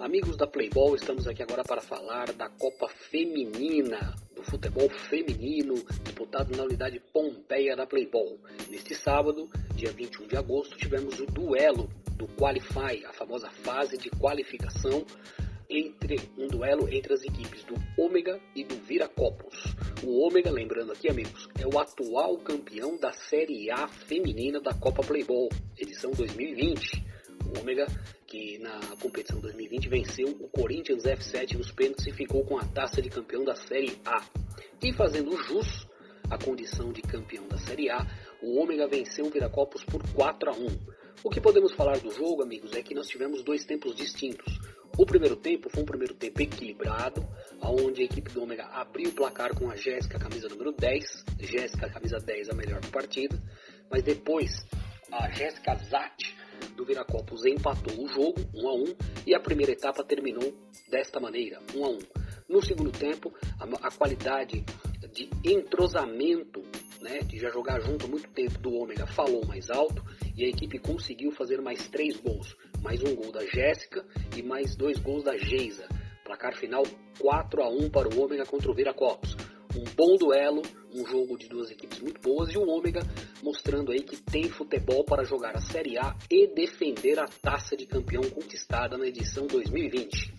Amigos da Playboy, estamos aqui agora para falar da Copa Feminina, do futebol feminino, disputado na unidade Pompeia da Playboy. Neste sábado, dia 21 de agosto, tivemos o duelo do Qualify, a famosa fase de qualificação entre um duelo entre as equipes do Ômega e do Viracopos. O Ômega, lembrando aqui, amigos, é o atual campeão da Série A feminina da Copa Playboy, edição 2020. O Ômega que na competição 2020 venceu o Corinthians F7 nos pênaltis e ficou com a taça de campeão da Série A. E fazendo jus à condição de campeão da Série A, o Ômega venceu o Viracopos por 4 a 1. O que podemos falar do jogo, amigos, é que nós tivemos dois tempos distintos. O primeiro tempo foi um primeiro tempo equilibrado, onde a equipe do Ômega abriu o placar com a Jéssica, camisa número 10, Jéssica, camisa 10, a melhor da partida, mas depois a Jéssica Zatti do Viracopos empatou o jogo 1 a 1 e a primeira etapa terminou desta maneira, 1 a 1. No segundo tempo, a, a qualidade de entrosamento, né, de já jogar junto há muito tempo do Ômega falou mais alto e a equipe conseguiu fazer mais três gols, mais um gol da Jéssica e mais dois gols da Geisa. Placar final 4 a 1 para o Ômega contra o Viracopos um bom duelo, um jogo de duas equipes muito boas e o Ômega mostrando aí que tem futebol para jogar a Série A e defender a taça de campeão conquistada na edição 2020.